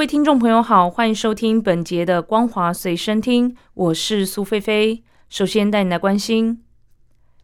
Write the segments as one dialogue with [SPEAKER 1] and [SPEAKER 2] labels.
[SPEAKER 1] 各位听众朋友好，欢迎收听本节的《光华随身听》，我是苏菲菲。首先带你来关心。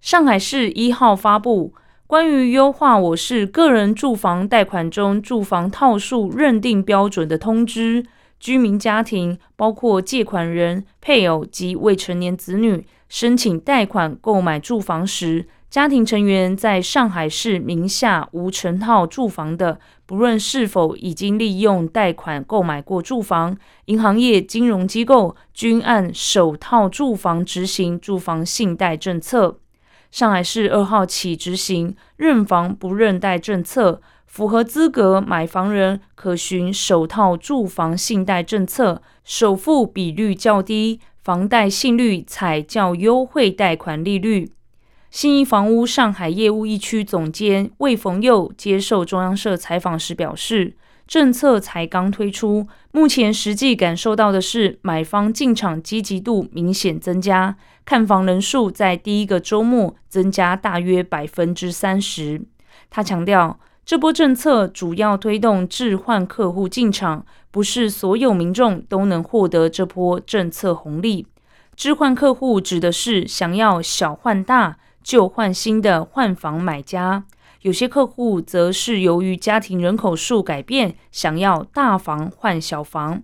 [SPEAKER 1] 上海市一号发布关于优化我市个人住房贷款中住房套数认定标准的通知，居民家庭包括借款人、配偶及未成年子女申请贷款购买住房时，家庭成员在上海市名下无成套住房的，不论是否已经利用贷款购买过住房，银行业金融机构均按首套住房执行住房信贷政策。上海市二号起执行认房不认贷政策，符合资格买房人可循首套住房信贷政策，首付比率较低，房贷信率采较优惠贷款利率。信义房屋上海业务一区总监魏逢佑接受中央社采访时表示。政策才刚推出，目前实际感受到的是买方进场积极度明显增加，看房人数在第一个周末增加大约百分之三十。他强调，这波政策主要推动置换客户进场，不是所有民众都能获得这波政策红利。置换客户指的是想要小换大、旧换新的换房买家。有些客户则是由于家庭人口数改变，想要大房换小房。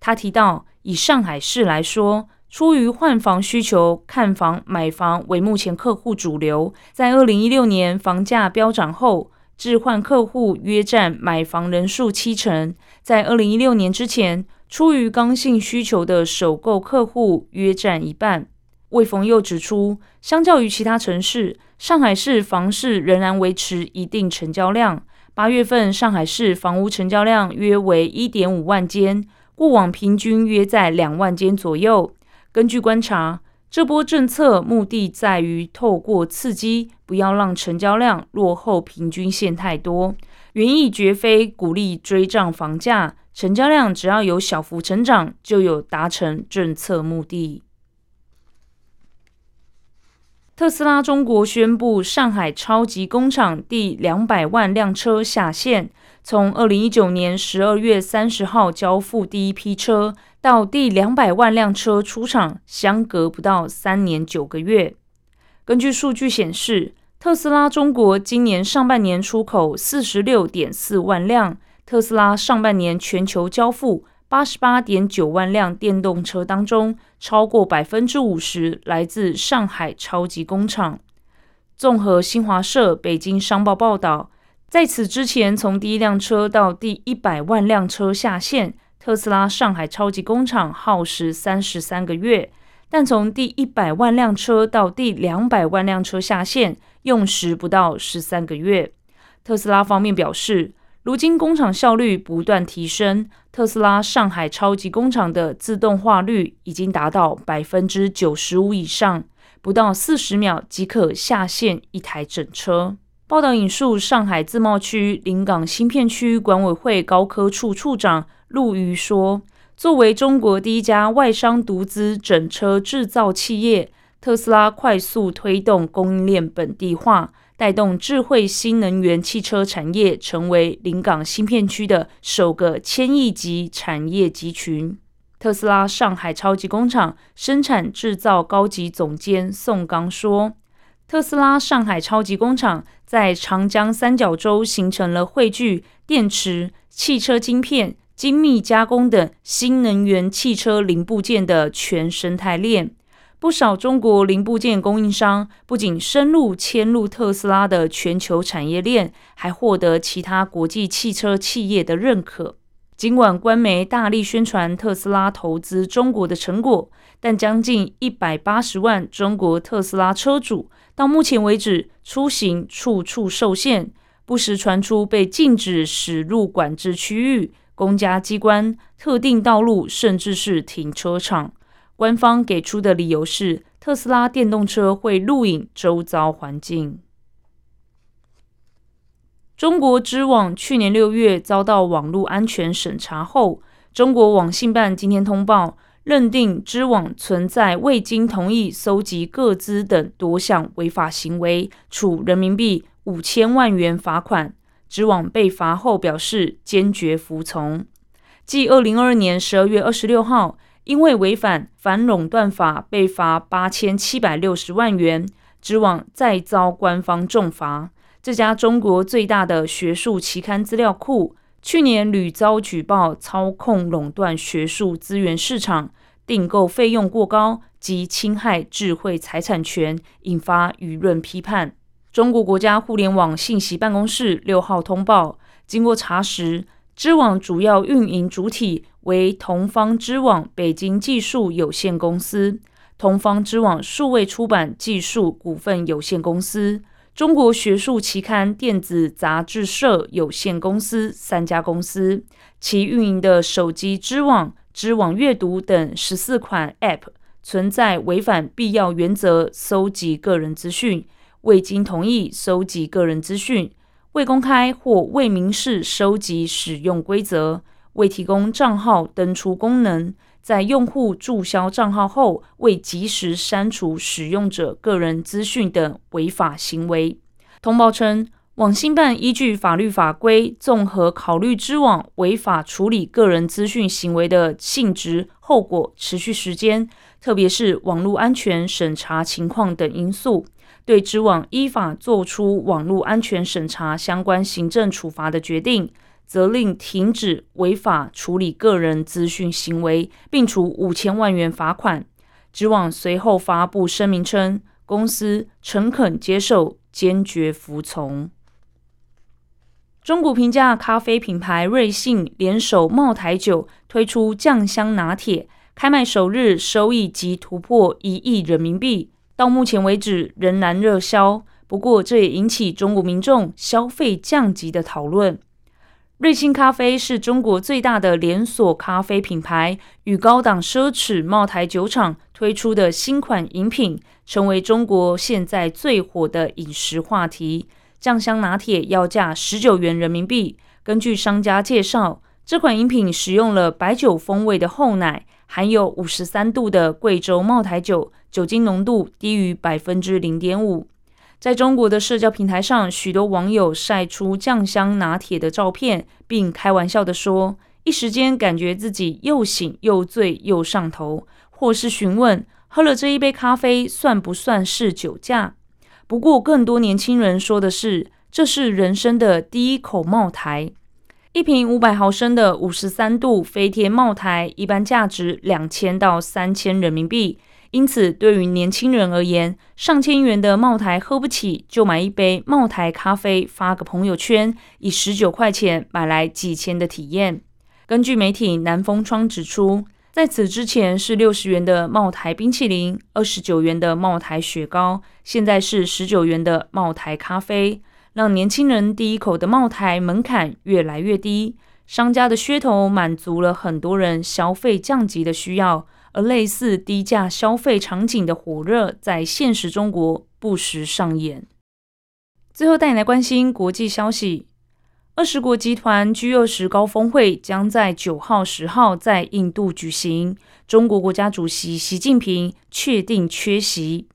[SPEAKER 1] 他提到，以上海市来说，出于换房需求，看房买房为目前客户主流。在二零一六年房价飙涨后，置换客户约占买房人数七成。在二零一六年之前，出于刚性需求的首购客户约占一半。魏逢又指出，相较于其他城市，上海市房市仍然维持一定成交量。八月份上海市房屋成交量约为一点五万间，过往平均约在两万间左右。根据观察，这波政策目的在于透过刺激，不要让成交量落后平均线太多。原意绝非鼓励追涨房价，成交量只要有小幅成长，就有达成政策目的。特斯拉中国宣布，上海超级工厂第两百万辆车下线。从二零一九年十二月三十号交付第一批车，到第两百万辆车出厂，相隔不到三年九个月。根据数据显示，特斯拉中国今年上半年出口四十六点四万辆，特斯拉上半年全球交付。八十八点九万辆电动车当中，超过百分之五十来自上海超级工厂。综合新华社、北京商报报道，在此之前，从第一辆车到第一百万辆车下线，特斯拉上海超级工厂耗时三十三个月；但从第一百万辆车到第两百万辆车下线，用时不到十三个月。特斯拉方面表示。如今工厂效率不断提升，特斯拉上海超级工厂的自动化率已经达到百分之九十五以上，不到四十秒即可下线一台整车。报道引述上海自贸区临港新片区管委会高科处处长陆瑜说：“作为中国第一家外商独资整车制造企业，特斯拉快速推动供应链本地化。”带动智慧新能源汽车产业成为临港新片区的首个千亿级产业集群。特斯拉上海超级工厂生产制造高级总监宋刚说：“特斯拉上海超级工厂在长江三角洲形成了汇聚电池、汽车晶片、精密加工等新能源汽车零部件的全生态链。”不少中国零部件供应商不仅深入嵌入特斯拉的全球产业链，还获得其他国际汽车企业的认可。尽管官媒大力宣传特斯拉投资中国的成果，但将近一百八十万中国特斯拉车主到目前为止出行处处受限，不时传出被禁止驶入管制区域、公家机关、特定道路，甚至是停车场。官方给出的理由是，特斯拉电动车会录影周遭环境。中国知网去年六月遭到网络安全审查后，中国网信办今天通报，认定知网存在未经同意搜集各资等多项违法行为，处人民币五千万元罚款。知网被罚后表示坚决服从。继二零二二年十二月二十六号，因为违反反垄断法被罚八千七百六十万元，知网再遭官方重罚。这家中国最大的学术期刊资料库，去年屡遭举报操控垄断学术资源市场、订购费用过高及侵害智慧财产权，引发舆论批判。中国国家互联网信息办公室六号通报，经过查实，知网主要运营主体为同方知网北京技术有限公司、同方知网数位出版技术股份有限公司。中国学术期刊电子杂志社有限公司三家公司，其运营的手机知网、知网阅读等十四款 App 存在违反必要原则搜集个人资讯、未经同意搜集个人资讯、未公开或未明示收集使用规则、未提供账号登出功能。在用户注销账号后，未及时删除使用者个人资讯等违法行为。通报称，网信办依据法律法规，综合考虑知网违法处理个人资讯行为的性质、后果、持续时间，特别是网络安全审查情况等因素，对知网依法作出网络安全审查相关行政处罚的决定。责令停止违法处理个人资讯行为，并处五千万元罚款。知网随后发布声明称，公司诚恳接受，坚决服从。中国平价咖啡品牌瑞幸联手茅台酒推出酱香拿铁，开卖首日收益即突破一亿人民币，到目前为止仍然热销。不过，这也引起中国民众消费降级的讨论。瑞幸咖啡是中国最大的连锁咖啡品牌，与高档奢侈茅台酒厂推出的新款饮品，成为中国现在最火的饮食话题。酱香拿铁要价十九元人民币。根据商家介绍，这款饮品使用了白酒风味的厚奶，含有五十三度的贵州茅台酒，酒精浓度低于百分之零点五。在中国的社交平台上，许多网友晒出酱香拿铁的照片，并开玩笑地说：“一时间感觉自己又醒又醉又上头。”或是询问：“喝了这一杯咖啡算不算是酒驾？”不过，更多年轻人说的是：“这是人生的第一口茅台。”一瓶五百毫升的五十三度飞天茅台，一般价值两千到三千人民币。因此，对于年轻人而言，上千元的茅台喝不起，就买一杯茅台咖啡，发个朋友圈，以十九块钱买来几千的体验。根据媒体南风窗指出，在此之前是六十元的茅台冰淇淋，二十九元的茅台雪糕，现在是十九元的茅台咖啡，让年轻人第一口的茅台门槛越来越低。商家的噱头满足了很多人消费降级的需要。而类似低价消费场景的火热，在现实中国不时上演。最后带你来关心国际消息：二十国集团 G 二十高峰会将在九号、十号在印度举行，中国国家主席习近平确定缺席。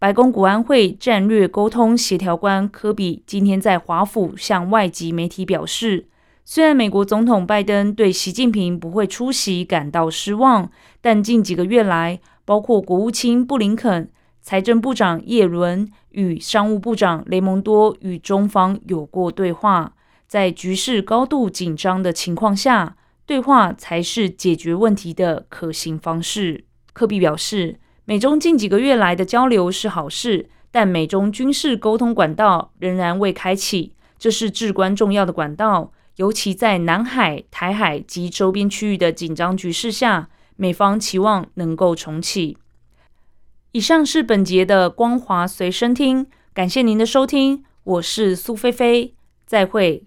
[SPEAKER 1] 白宫国安会战略沟通协调官科比今天在华府向外籍媒体表示。虽然美国总统拜登对习近平不会出席感到失望，但近几个月来，包括国务卿布林肯、财政部长耶伦与商务部长雷蒙多与中方有过对话。在局势高度紧张的情况下，对话才是解决问题的可行方式。科比表示，美中近几个月来的交流是好事，但美中军事沟通管道仍然未开启，这是至关重要的管道。尤其在南海、台海及周边区域的紧张局势下，美方期望能够重启。以上是本节的光华随身听，感谢您的收听，我是苏菲菲，再会。